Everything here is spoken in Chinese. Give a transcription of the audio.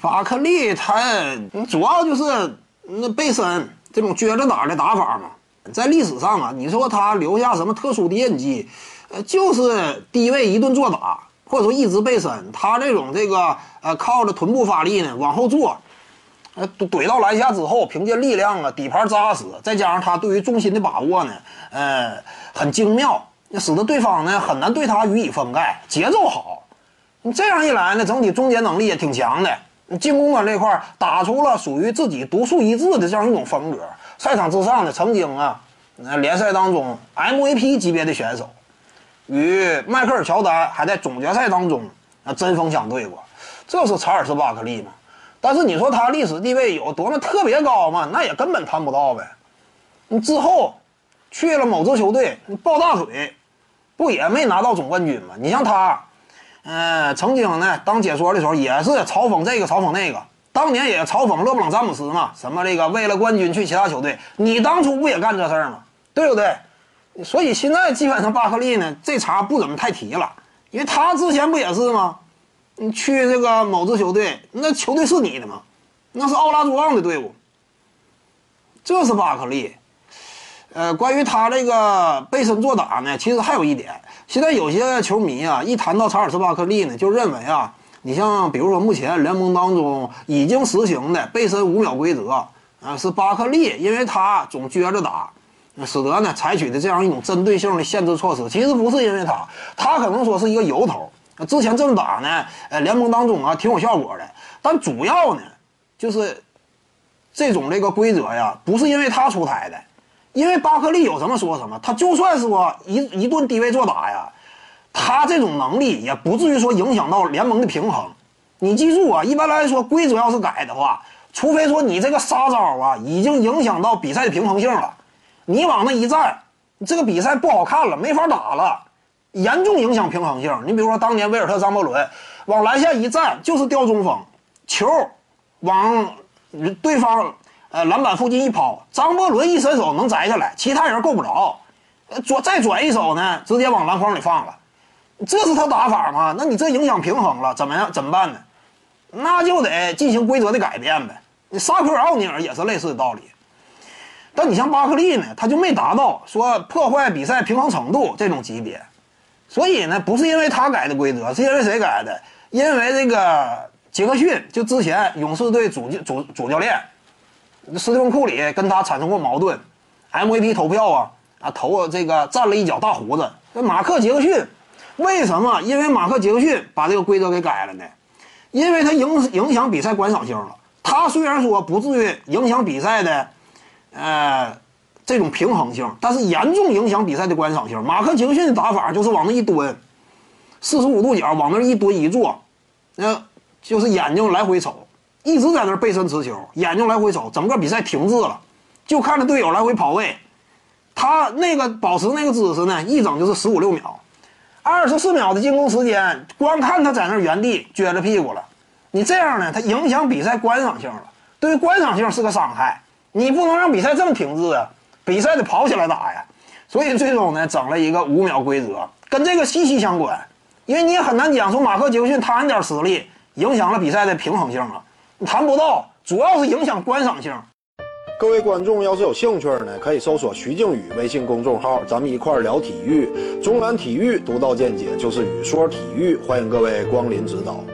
法克利他主要就是那背身这种撅着打的打法嘛，在历史上啊，你说他留下什么特殊的印记？呃，就是低位一顿做打，或者说一直背身，他这种这个呃靠着臀部发力呢往后坐，呃怼到篮下之后，凭借力量啊底盘扎实，再加上他对于重心的把握呢，呃很精妙，使得对方呢很难对他予以封盖，节奏好。你这样一来呢，整体终结能力也挺强的。进攻端这块打出了属于自己独树一帜的这样一种风格。赛场之上呢，曾经啊，那联赛当中 MVP 级别的选手，与迈克尔乔丹还在总决赛当中啊针锋相对过。这是查尔斯巴克利嘛？但是你说他历史地位有多么特别高吗？那也根本谈不到呗。你之后去了某支球队，抱大腿，不也没拿到总冠军吗？你像他。嗯，曾经呢，当解说的时候也是嘲讽这个嘲讽那个，当年也嘲讽勒布朗詹姆斯嘛，什么这个为了冠军去其他球队，你当初不也干这事儿吗？对不对？所以现在基本上巴克利呢，这茬不怎么太提了，因为他之前不也是吗？你去这个某支球队，那球队是你的吗？那是奥拉朱旺的队伍，这是巴克利。呃，关于他这个背身做打呢，其实还有一点。现在有些球迷啊，一谈到查尔斯巴克利呢，就认为啊，你像比如说目前联盟当中已经实行的背身五秒规则啊，是巴克利，因为他总撅着打，使得呢采取的这样一种针对性的限制措施。其实不是因为他，他可能说是一个由头。之前这么打呢，呃，联盟当中啊挺有效果的。但主要呢，就是这种这个规则呀，不是因为他出台的。因为巴克利有什么说什么，他就算说一一顿低位做打呀，他这种能力也不至于说影响到联盟的平衡。你记住啊，一般来说规则要是改的话，除非说你这个杀招啊已经影响到比赛的平衡性了，你往那一站，这个比赛不好看了，没法打了，严重影响平衡性。你比如说当年威尔特张伯伦往篮下一站就是吊中锋，球往对方。呃，篮板附近一抛，张伯伦一伸手能摘下来，其他人够不着。呃，转再转一手呢，直接往篮筐里放了。这是他打法吗？那你这影响平衡了，怎么样？怎么办呢？那就得进行规则的改变呗。你沙克奥尼尔也是类似的道理。但你像巴克利呢，他就没达到说破坏比赛平衡程度这种级别。所以呢，不是因为他改的规则，是因为谁改的？因为这个杰克逊，就之前勇士队主主主教练。斯蒂芬库里跟他产生过矛盾，MVP 投票啊啊投这个占了一脚大胡子。这马克杰克逊为什么？因为马克杰克逊把这个规则给改了呢？因为他影影响比赛观赏性了。他虽然说不至于影响比赛的呃这种平衡性，但是严重影响比赛的观赏性。马克杰克逊的打法就是往那一蹲，四十五度角往那一蹲一坐，那就是眼睛来回瞅。一直在那背身持球，眼睛来回瞅，整个比赛停滞了，就看着队友来回跑位。他那个保持那个姿势呢，一整就是十五六秒，二十四秒的进攻时间，光看他在那原地撅着屁股了。你这样呢，他影响比赛观赏性了，对于观赏性是个伤害。你不能让比赛这么停滞啊，比赛得跑起来打呀。所以最终呢，整了一个五秒规则，跟这个息息相关。因为你也很难讲说马克杰克逊他那点实力影响了比赛的平衡性啊。谈不到，主要是影响观赏性。各位观众要是有兴趣呢，可以搜索徐静宇微信公众号，咱们一块儿聊体育。中南体育独到见解就是语说体育，欢迎各位光临指导。